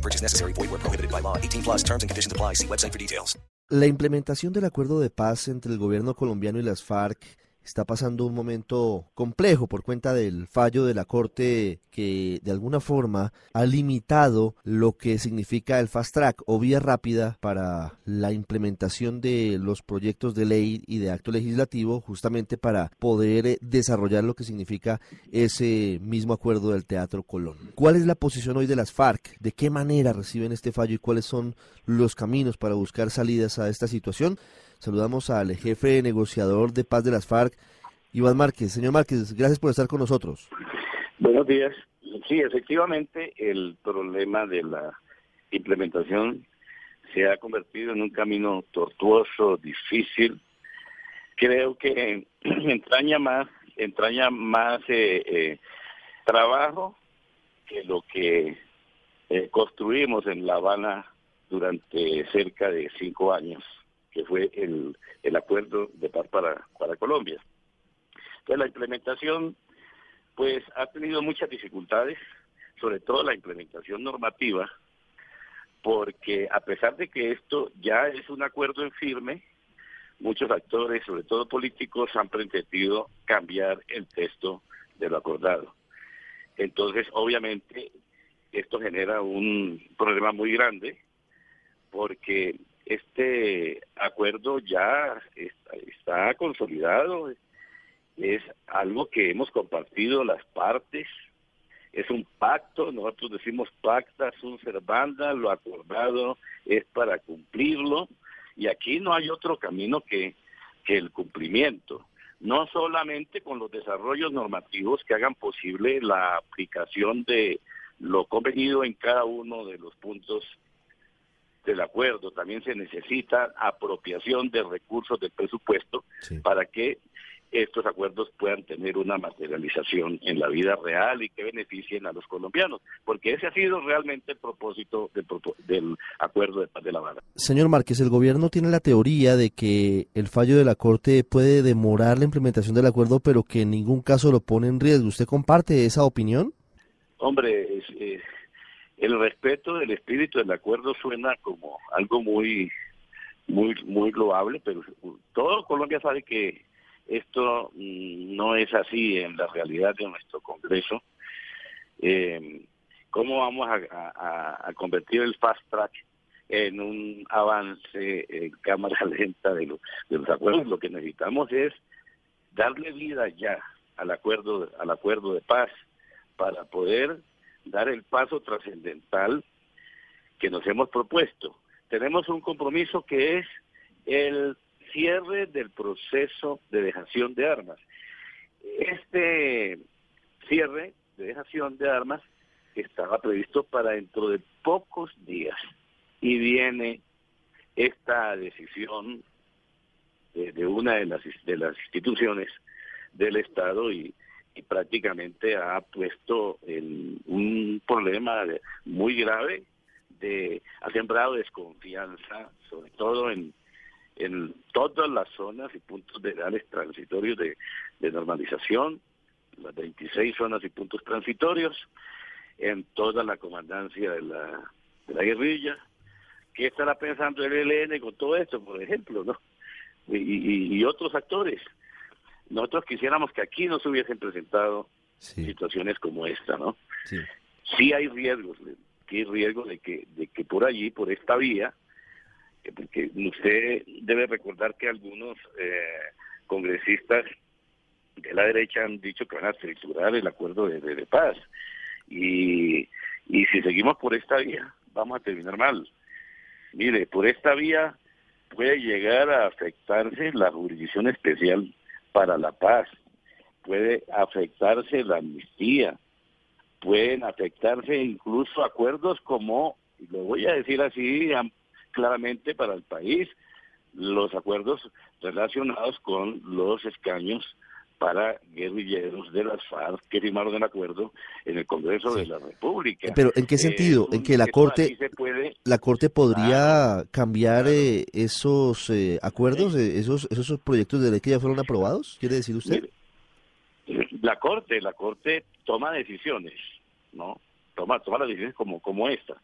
No purchase necessary. Void where prohibited by law. 18 plus terms and conditions apply. See website for details. La implementación del acuerdo de paz entre el gobierno colombiano y las FARC está pasando un momento complejo por cuenta del fallo de la Corte que de alguna forma ha limitado lo que significa el fast track o vía rápida para la implementación de los proyectos de ley y de acto legislativo justamente para poder eh, desarrollar lo que significa ese mismo acuerdo del Teatro Colón. ¿Cuál es la posición hoy de las FARC? ¿De qué manera reciben este fallo y cuáles son los caminos para buscar salidas a esta situación? Saludamos al jefe negociador de paz de las FARC, Iván Márquez. Señor Márquez, gracias por estar con nosotros. Buenos días. Sí, efectivamente, el problema de la implementación se ha convertido en un camino tortuoso, difícil. Creo que entraña más, entraña más eh, eh, trabajo que lo que eh, construimos en La Habana durante cerca de cinco años que fue el, el acuerdo de paz para, para Colombia. Entonces la implementación pues ha tenido muchas dificultades, sobre todo la implementación normativa, porque a pesar de que esto ya es un acuerdo en firme, muchos actores, sobre todo políticos, han pretendido cambiar el texto de lo acordado. Entonces, obviamente, esto genera un problema muy grande, porque este acuerdo ya está, consolidado, es algo que hemos compartido las partes, es un pacto, nosotros decimos pacta sunt servanda, lo acordado es para cumplirlo, y aquí no hay otro camino que, que el cumplimiento, no solamente con los desarrollos normativos que hagan posible la aplicación de lo convenido en cada uno de los puntos del acuerdo, también se necesita apropiación de recursos del presupuesto para que estos acuerdos puedan tener una materialización en la vida real y que beneficien a los colombianos, porque ese ha sido realmente el propósito del, del acuerdo de paz de La Habana. Señor Márquez, el gobierno tiene la teoría de que el fallo de la Corte puede demorar la implementación del acuerdo, pero que en ningún caso lo pone en riesgo. ¿Usted comparte esa opinión? Hombre, el respeto del espíritu del acuerdo suena como algo muy muy muy loable, pero todo Colombia sabe que esto mm, no es así en la realidad de nuestro Congreso. Eh, ¿Cómo vamos a, convertir el fast track en un avance en cámara lenta de, de los acuerdos? Lo que necesitamos es darle vida ya al acuerdo al acuerdo de paz para poder dar el paso trascendental que nos hemos propuesto. Tenemos un compromiso que es el cierre del proceso de dejación de armas. Este cierre de dejación de armas estaba previsto para dentro de pocos días y viene esta decisión de, una de las, de las instituciones del Estado y y prácticamente ha puesto en un problema muy grave de ha sembrado desconfianza sobre todo en en todas las zonas y puntos legales transitorios de, de normalización, las 26 zonas y puntos transitorios, en toda la comandancia de la, de la guerrilla. ¿Qué estará pensando el ELN con todo esto, por ejemplo, no? Y, y otros actores nosotros quisiéramos que aquí no se hubiesen presentado situaciones como esta, ¿no? Sí. sí hay riesgos, sí hay riesgos de que, de que por allí, por esta vía, eh, porque usted debe recordar que algunos eh, congresistas de la derecha han dicho que van a triturar el acuerdo de, de, paz. Y, y si seguimos por esta vía, vamos a terminar mal. Mire, por esta vía puede llegar a afectarse la jurisdicción especial para la paz, puede afectarse la amnistía, pueden afectarse incluso acuerdos como, lo voy a decir así, claramente para el país los acuerdos relacionados con los escaños para guerrilleros de las FARC que firmaron el acuerdo en el Congreso de la República. Pero ¿en qué sentido? Eh, ¿En que la Corte puede- la Corte podría cambiar claro. eh, esos eh, acuerdos, eh, esos esos proyectos de ley que ya fueron aprobados? ¿Quiere decir usted? La Corte, la Corte toma decisiones, ¿no? Toma, toma las decisiones como, como esta.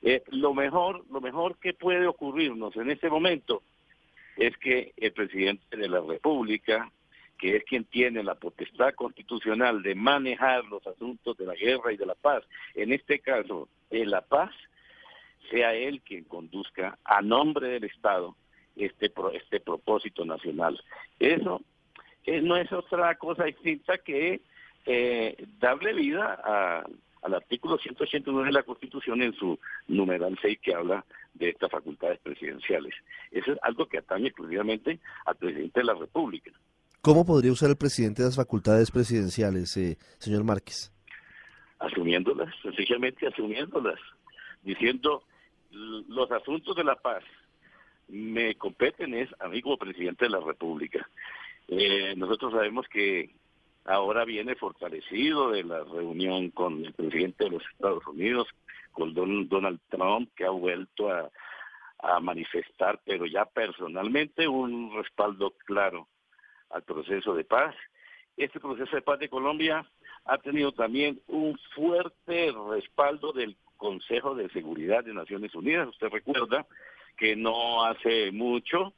Eh, lo mejor, lo mejor que puede ocurrirnos en este momento es que el presidente de la República, que es quien tiene la potestad constitucional de manejar los asuntos de la guerra y de la paz, en este caso de la paz, sea él quien conduzca a nombre del Estado este pro- este propósito nacional. Eso eh, no es otra cosa distinta que eh, darle vida al artículo 189 de la Constitución en su numeral 6 que habla de estas facultades presidenciales. Eso es algo que atañe exclusivamente al presidente de la República. ¿Cómo podría usar el presidente las facultades presidenciales, eh, señor Márquez? asumiéndolas, sencillamente asumiéndolas, diciendo "L- los asuntos de la paz me competen es a mí como presidente de la República. Eh, nosotros sabemos que ahora viene fortalecido de la reunión con el presidente de los Estados Unidos, con Don- Donald Trump, que ha vuelto a manifestar, pero ya personalmente, un respaldo claro al proceso de paz. Este proceso de paz de Colombia ha tenido también un fuerte respaldo del Consejo de Seguridad de Naciones Unidas. Usted recuerda que no hace mucho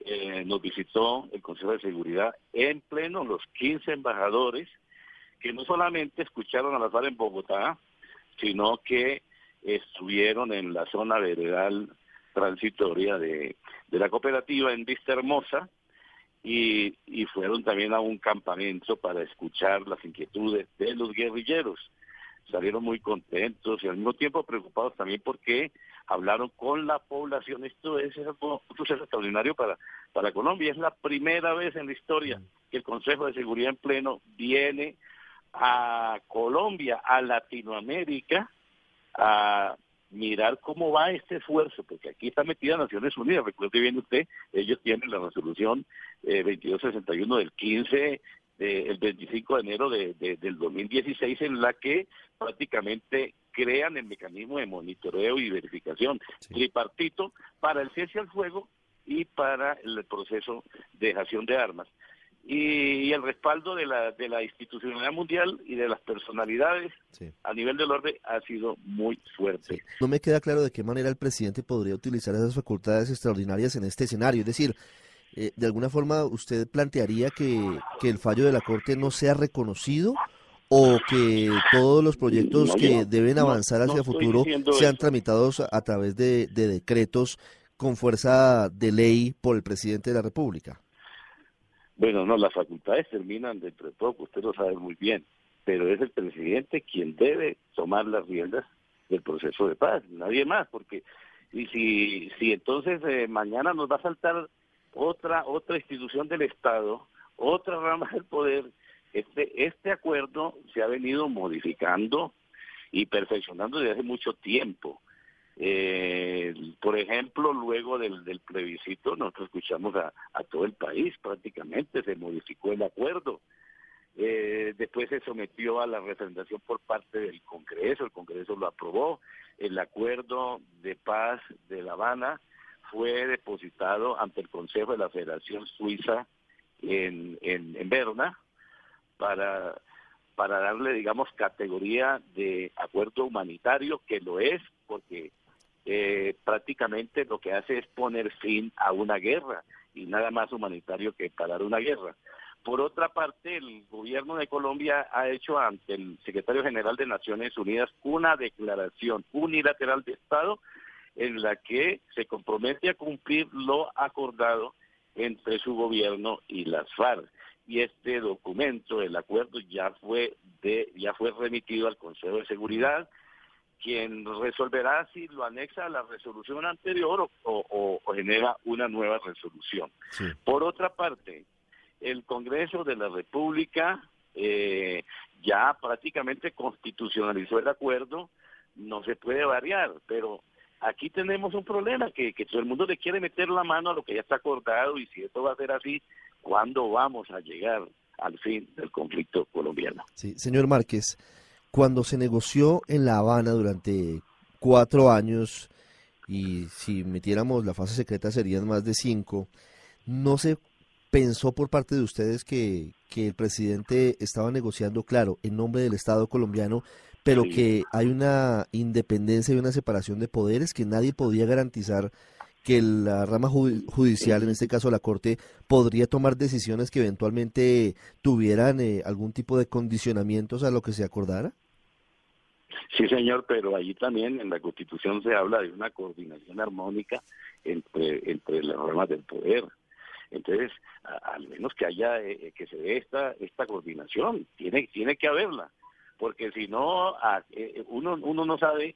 eh, nos visitó el Consejo de Seguridad en pleno los 15 embajadores que no solamente escucharon a la FARC en Bogotá, sino que estuvieron en la zona veredal transitoria de, de la cooperativa en Vista Hermosa y, y fueron también a un campamento para escuchar las inquietudes de los guerrilleros. Salieron muy contentos y al mismo tiempo preocupados también porque hablaron con la población. Esto es algo un suceso extraordinario para, para Colombia. Es la primera vez en la historia que el Consejo de Seguridad en pleno viene a Colombia, a Latinoamérica, a mirar cómo va este esfuerzo, porque aquí está metida Naciones Unidas, recuerde bien usted, ellos tienen la resolución eh, 2261 del 15, de- el 25 de enero de, de- del 2016, en la que prácticamente crean el mecanismo de monitoreo y verificación tripartito para el cese al fuego y para el proceso de dejación de armas y, y el respaldo de la, de la institucionalidad mundial y de las personalidades Sí. a nivel del orden ha sido muy fuerte. No me queda claro de qué manera el presidente podría utilizar esas facultades extraordinarias en este escenario. Es decir, eh, de alguna forma usted plantearía que, que el fallo de la Corte no sea reconocido o que todos los proyectos No, que deben no- avanzar no hacia estoy futuro sean eso. tramitados a través de, de decretos con fuerza de ley por el presidente de la República. Bueno, no, las facultades terminan dentro de poco, usted lo sabe muy bien, pero es el presidente quien debe tomar las riendas del proceso de paz, nadie más, porque y si, si entonces eh, mañana nos va a saltar otra otra institución del Estado, otra rama del poder, este este acuerdo se ha venido modificando y perfeccionando desde hace mucho tiempo. Eh, por ejemplo, luego del, del plebiscito, nosotros escuchamos a, a todo el país prácticamente, se modificó el acuerdo. Eh, después se sometió a la representación por parte del Congreso, el Congreso lo aprobó, el acuerdo de paz de La Habana fue depositado ante el Consejo de la Federación Suiza en, en, en Berna para, para darle, digamos, categoría de acuerdo humanitario, que lo es, porque eh, prácticamente lo que hace es poner fin a una guerra y nada más humanitario que parar una guerra. Por otra parte, el gobierno de Colombia ha hecho ante el secretario general de Naciones Unidas una declaración unilateral de Estado en la que se compromete a cumplir lo acordado entre su gobierno y las FARC. Y este documento, el acuerdo, ya fue de, ya fue remitido al Consejo de Seguridad, quien resolverá si lo anexa a la resolución anterior o, o- o genera una nueva resolución. Sí. Por otra parte, el Congreso de la República eh, ya prácticamente constitucionalizó el acuerdo, no se puede variar, pero aquí tenemos un problema, que, que todo el mundo le quiere meter la mano a lo que ya está acordado y si esto va a ser así, ¿cuándo vamos a llegar al fin del conflicto colombiano? Sí, señor Márquez, cuando se negoció en La Habana durante cuatro años, y si metiéramos la fase secreta serían más de cinco, ¿no se pensó por parte de ustedes que, que el presidente estaba negociando, claro, en nombre del Estado colombiano, pero que hay una independencia y una separación de poderes que nadie podía garantizar que la rama judicial, en este caso la Corte, podría tomar decisiones que eventualmente tuvieran eh, algún tipo de condicionamientos a lo que se acordara? Sí, señor, pero allí también en la Constitución se habla de una coordinación armónica entre, entre las ramas del poder. Entonces, al menos que haya, eh, que se dé esta, esta coordinación, tiene, tiene que haberla, porque si no, eh, uno, uno no sabe,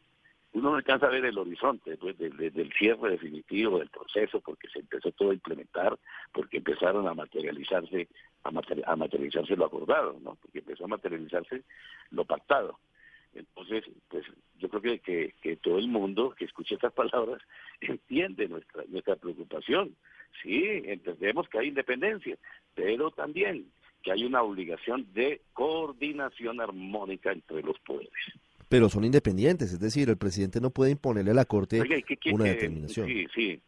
uno no alcanza a ver el horizonte después del cierre definitivo del proceso, porque se empezó todo a implementar, porque empezaron a materializarse, a, a materializarse lo acordado, ¿no? Porque empezó a materializarse lo pactado. Entonces, pues yo creo que, que, todo el mundo que escuche estas palabras entiende nuestra, nuestra preocupación. Sí, entendemos que hay independencia, pero también que hay una obligación de coordinación armónica entre los poderes. Pero son independientes, es decir, el presidente no puede imponerle a la Corte una determinación. Sí, sí.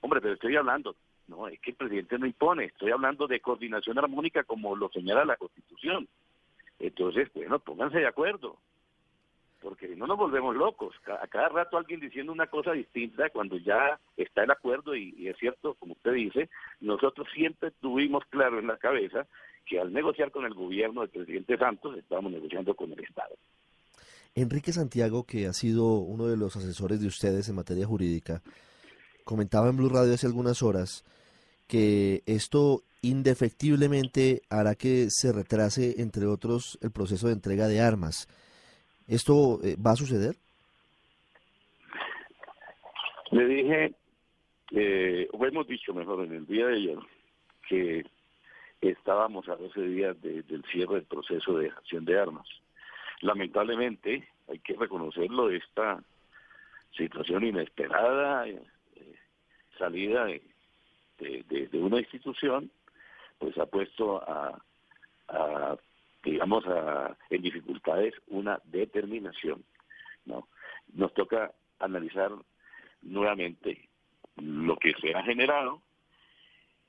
Hombre, pero estoy hablando, no, es que el presidente no impone, estoy hablando de coordinación armónica como lo señala la Constitución. Entonces, bueno, pónganse de acuerdo porque no nos volvemos locos. A cada rato alguien diciendo una cosa distinta cuando ya está el acuerdo y, es cierto, como usted dice, nosotros siempre tuvimos claro en la cabeza que al negociar con el gobierno del presidente Santos estábamos negociando con el Estado. Enrique Santiago, que ha sido uno de los asesores de ustedes en materia jurídica, comentaba en Blue Radio hace algunas horas que esto indefectiblemente hará que se retrase, entre otros, el proceso de entrega de armas ¿Esto eh, va a suceder? Le dije, eh, o hemos dicho mejor en el día de ayer, que estábamos a 12 días del cierre del proceso de acción de armas. Lamentablemente, hay que reconocerlo, esta situación inesperada, eh, salida de, una institución, pues ha puesto a, a digamos, a, en dificultades una determinación. ¿no? Nos toca analizar nuevamente lo que se ha generado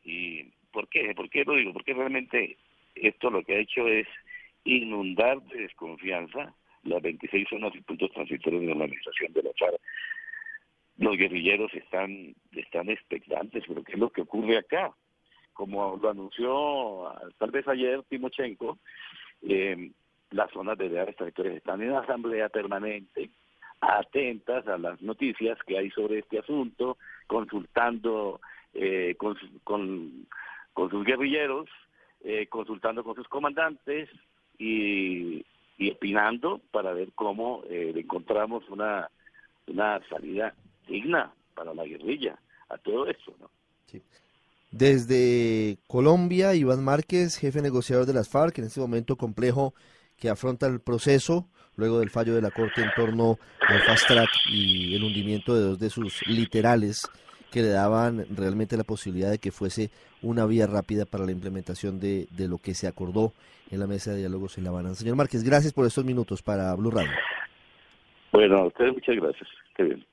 y ¿por qué? ¿Por qué lo digo? Porque realmente esto lo que ha hecho es inundar de desconfianza las 26 zonas y puntos transitorios de la organización de la FARC. Los guerrilleros están, están expectantes, pero ¿qué es lo que ocurre acá? Como lo anunció tal vez ayer Timochenko, eh, las zonas de reales territorios están en asamblea permanente, atentas a las noticias que hay sobre este asunto, consultando eh, con, con, sus guerrilleros, eh, consultando con sus comandantes y, y opinando para ver cómo eh, encontramos una, una salida digna para la guerrilla a todo esto, ¿no? Desde Colombia, Iván Márquez, jefe negociador de las FARC, en este momento complejo que afronta el proceso luego del fallo de la Corte en torno al fast track y el hundimiento de dos de sus literales que le daban realmente la posibilidad de que fuese una vía rápida para la implementación de, de lo que se acordó en la mesa de diálogos en La Habana. Señor Márquez, gracias por estos minutos para Blue Radio. Bueno, a ustedes muchas gracias. Qué bien.